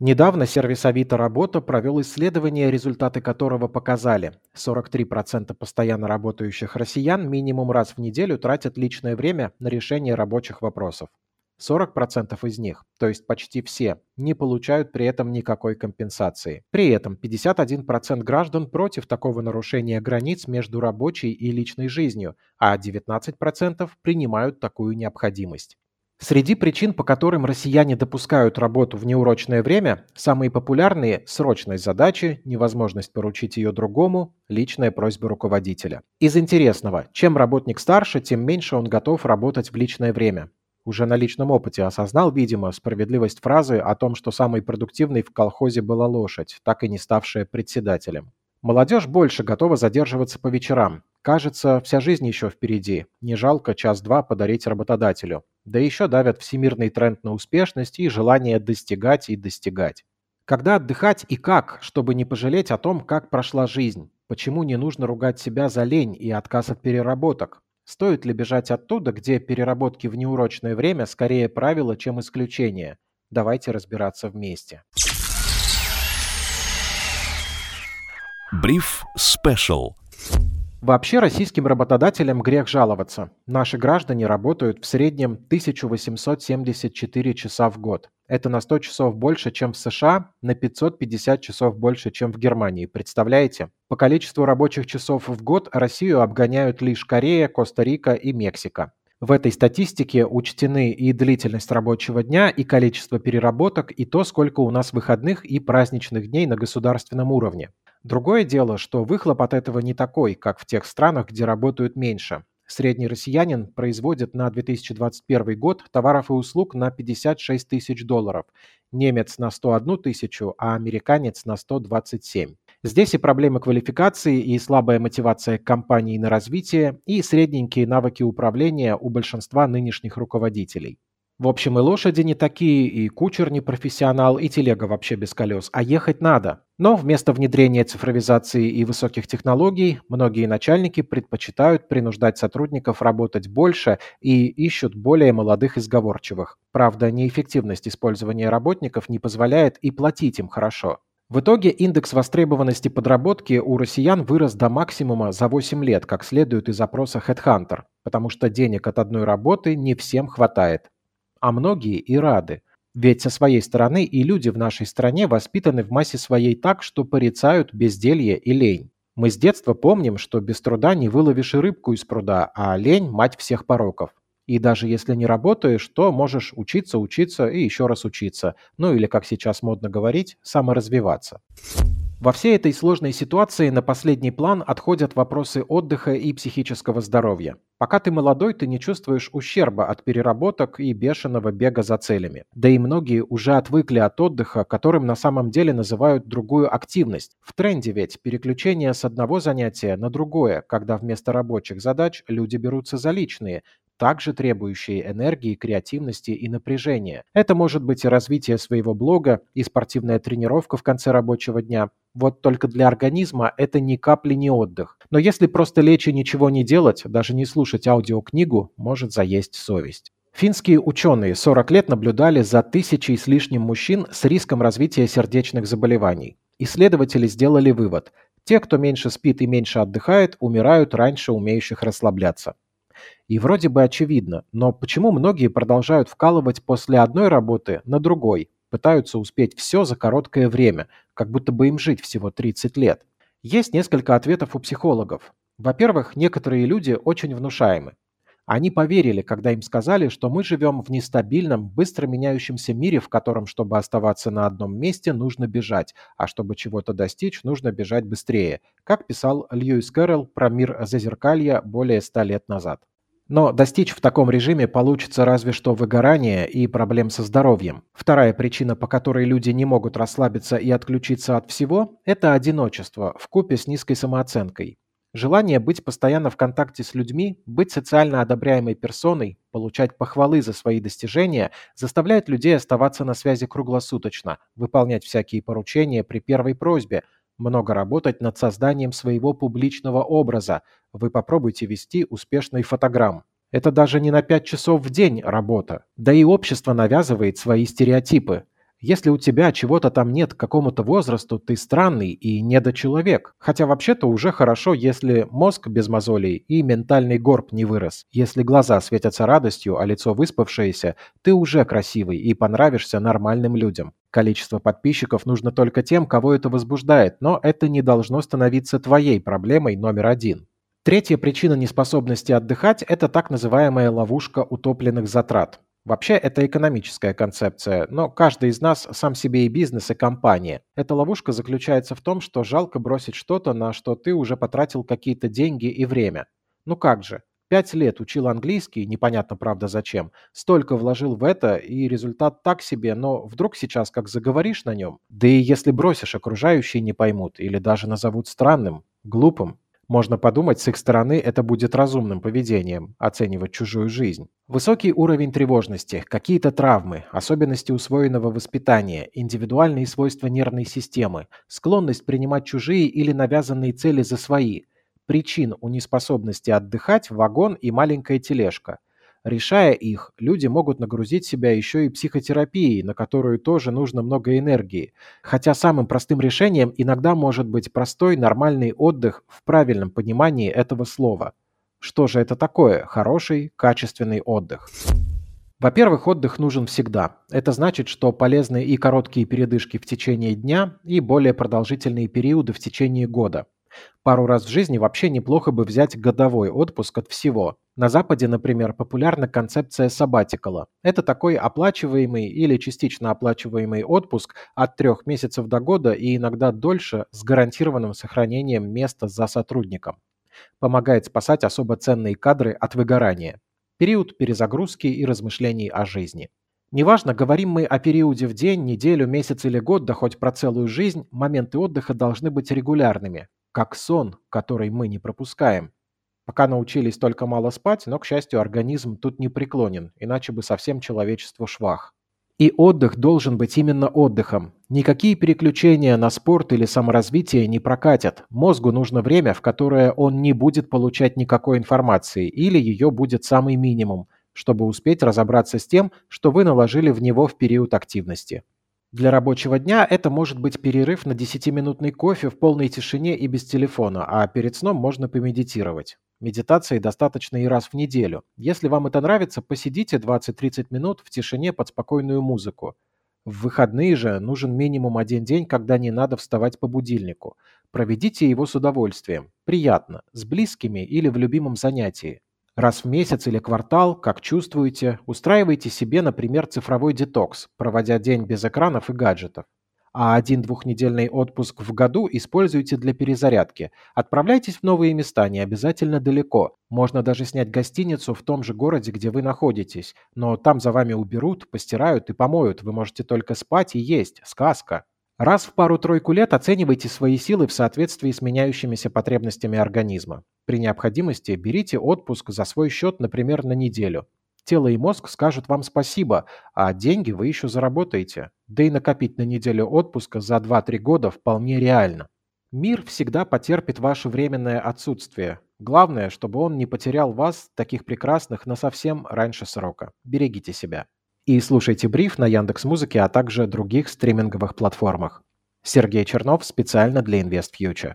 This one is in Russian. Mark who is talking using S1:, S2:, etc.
S1: Недавно сервис Авито Работа провел исследование, результаты которого показали, 43% постоянно работающих россиян минимум раз в неделю тратят личное время на решение рабочих вопросов. 40% из них, то есть почти все, не получают при этом никакой компенсации. При этом 51% граждан против такого нарушения границ между рабочей и личной жизнью, а 19% принимают такую необходимость. Среди причин, по которым россияне допускают работу в неурочное время, самые популярные – срочность задачи, невозможность поручить ее другому, личная просьба руководителя. Из интересного, чем работник старше, тем меньше он готов работать в личное время. Уже на личном опыте осознал, видимо, справедливость фразы о том, что самой продуктивной в колхозе была лошадь, так и не ставшая председателем. Молодежь больше готова задерживаться по вечерам. Кажется, вся жизнь еще впереди. Не жалко час-два подарить работодателю. Да еще давят всемирный тренд на успешность и желание достигать и достигать. Когда отдыхать и как, чтобы не пожалеть о том, как прошла жизнь? Почему не нужно ругать себя за лень и отказ от переработок? Стоит ли бежать оттуда, где переработки в неурочное время скорее правило, чем исключение? Давайте разбираться вместе.
S2: Бриф Спешл.
S1: Вообще российским работодателям грех жаловаться. Наши граждане работают в среднем 1874 часа в год. Это на 100 часов больше, чем в США, на 550 часов больше, чем в Германии. Представляете? По количеству рабочих часов в год Россию обгоняют лишь Корея, Коста-Рика и Мексика. В этой статистике учтены и длительность рабочего дня, и количество переработок, и то, сколько у нас выходных и праздничных дней на государственном уровне. Другое дело, что выхлоп от этого не такой, как в тех странах, где работают меньше. Средний россиянин производит на 2021 год товаров и услуг на 56 тысяч долларов, немец на 101 тысячу, а американец на 127. Здесь и проблемы квалификации, и слабая мотивация компаний на развитие, и средненькие навыки управления у большинства нынешних руководителей. В общем, и лошади не такие, и кучер не профессионал, и телега вообще без колес, а ехать надо. Но вместо внедрения цифровизации и высоких технологий, многие начальники предпочитают принуждать сотрудников работать больше и ищут более молодых и сговорчивых. Правда, неэффективность использования работников не позволяет и платить им хорошо. В итоге индекс востребованности подработки у россиян вырос до максимума за 8 лет, как следует из опроса HeadHunter, потому что денег от одной работы не всем хватает а многие и рады. Ведь со своей стороны и люди в нашей стране воспитаны в массе своей так, что порицают безделье и лень. Мы с детства помним, что без труда не выловишь и рыбку из пруда, а лень – мать всех пороков. И даже если не работаешь, то можешь учиться, учиться и еще раз учиться. Ну или, как сейчас модно говорить, саморазвиваться. Во всей этой сложной ситуации на последний план отходят вопросы отдыха и психического здоровья. Пока ты молодой, ты не чувствуешь ущерба от переработок и бешеного бега за целями. Да и многие уже отвыкли от отдыха, которым на самом деле называют другую активность. В тренде ведь переключение с одного занятия на другое, когда вместо рабочих задач люди берутся за личные, также требующие энергии, креативности и напряжения. Это может быть и развитие своего блога, и спортивная тренировка в конце рабочего дня. Вот только для организма это ни капли не отдых. Но если просто лечь и ничего не делать, даже не слушать аудиокнигу, может заесть совесть. Финские ученые 40 лет наблюдали за тысячей с лишним мужчин с риском развития сердечных заболеваний. Исследователи сделали вывод. Те, кто меньше спит и меньше отдыхает, умирают раньше умеющих расслабляться. И вроде бы очевидно, но почему многие продолжают вкалывать после одной работы на другой, пытаются успеть все за короткое время, как будто бы им жить всего 30 лет? Есть несколько ответов у психологов. Во-первых, некоторые люди очень внушаемы. Они поверили, когда им сказали, что мы живем в нестабильном, быстро меняющемся мире, в котором, чтобы оставаться на одном месте, нужно бежать, а чтобы чего-то достичь, нужно бежать быстрее, как писал Льюис Кэрролл про мир зазеркалья более ста лет назад. Но достичь в таком режиме получится разве что выгорание и проблем со здоровьем. Вторая причина, по которой люди не могут расслабиться и отключиться от всего, это одиночество в купе с низкой самооценкой. Желание быть постоянно в контакте с людьми, быть социально одобряемой персоной, получать похвалы за свои достижения заставляет людей оставаться на связи круглосуточно, выполнять всякие поручения при первой просьбе, много работать над созданием своего публичного образа. Вы попробуйте вести успешный фотограмм. Это даже не на 5 часов в день работа. Да и общество навязывает свои стереотипы. Если у тебя чего-то там нет к какому-то возрасту, ты странный и недочеловек. Хотя вообще-то уже хорошо, если мозг без мозолей и ментальный горб не вырос. Если глаза светятся радостью, а лицо выспавшееся, ты уже красивый и понравишься нормальным людям. Количество подписчиков нужно только тем, кого это возбуждает, но это не должно становиться твоей проблемой номер один. Третья причина неспособности отдыхать – это так называемая ловушка утопленных затрат. Вообще, это экономическая концепция, но каждый из нас сам себе и бизнес, и компания. Эта ловушка заключается в том, что жалко бросить что-то, на что ты уже потратил какие-то деньги и время. Ну как же, пять лет учил английский, непонятно правда зачем, столько вложил в это, и результат так себе, но вдруг сейчас как заговоришь на нем, да и если бросишь, окружающие не поймут или даже назовут странным, глупым, можно подумать, с их стороны это будет разумным поведением – оценивать чужую жизнь. Высокий уровень тревожности, какие-то травмы, особенности усвоенного воспитания, индивидуальные свойства нервной системы, склонность принимать чужие или навязанные цели за свои. Причин у неспособности отдыхать – вагон и маленькая тележка – Решая их, люди могут нагрузить себя еще и психотерапией, на которую тоже нужно много энергии. Хотя самым простым решением иногда может быть простой нормальный отдых в правильном понимании этого слова. Что же это такое хороший, качественный отдых? Во-первых, отдых нужен всегда. Это значит, что полезны и короткие передышки в течение дня, и более продолжительные периоды в течение года. Пару раз в жизни вообще неплохо бы взять годовой отпуск от всего. На Западе, например, популярна концепция сабатикала. Это такой оплачиваемый или частично оплачиваемый отпуск от трех месяцев до года и иногда дольше с гарантированным сохранением места за сотрудником. Помогает спасать особо ценные кадры от выгорания. Период перезагрузки и размышлений о жизни. Неважно, говорим мы о периоде в день, неделю, месяц или год, да хоть про целую жизнь, моменты отдыха должны быть регулярными, как сон, который мы не пропускаем. Пока научились только мало спать, но, к счастью, организм тут не преклонен, иначе бы совсем человечество швах. И отдых должен быть именно отдыхом. Никакие переключения на спорт или саморазвитие не прокатят. Мозгу нужно время, в которое он не будет получать никакой информации, или ее будет самый минимум, чтобы успеть разобраться с тем, что вы наложили в него в период активности. Для рабочего дня это может быть перерыв на 10-минутный кофе в полной тишине и без телефона, а перед сном можно помедитировать. Медитации достаточно и раз в неделю. Если вам это нравится, посидите 20-30 минут в тишине под спокойную музыку. В выходные же нужен минимум один день, когда не надо вставать по будильнику. Проведите его с удовольствием. Приятно, с близкими или в любимом занятии. Раз в месяц или квартал, как чувствуете, устраивайте себе, например, цифровой детокс, проводя день без экранов и гаджетов. А один двухнедельный отпуск в году используйте для перезарядки. Отправляйтесь в новые места, не обязательно далеко. Можно даже снять гостиницу в том же городе, где вы находитесь. Но там за вами уберут, постирают и помоют. Вы можете только спать и есть. Сказка. Раз в пару-тройку лет оценивайте свои силы в соответствии с меняющимися потребностями организма. При необходимости берите отпуск за свой счет, например, на неделю. Тело и мозг скажут вам спасибо, а деньги вы еще заработаете. Да и накопить на неделю отпуска за 2-3 года вполне реально. Мир всегда потерпит ваше временное отсутствие. Главное, чтобы он не потерял вас, таких прекрасных, на совсем раньше срока. Берегите себя. И слушайте бриф на Яндекс Музыке, а также других стриминговых платформах. Сергей Чернов специально для InvestFuture.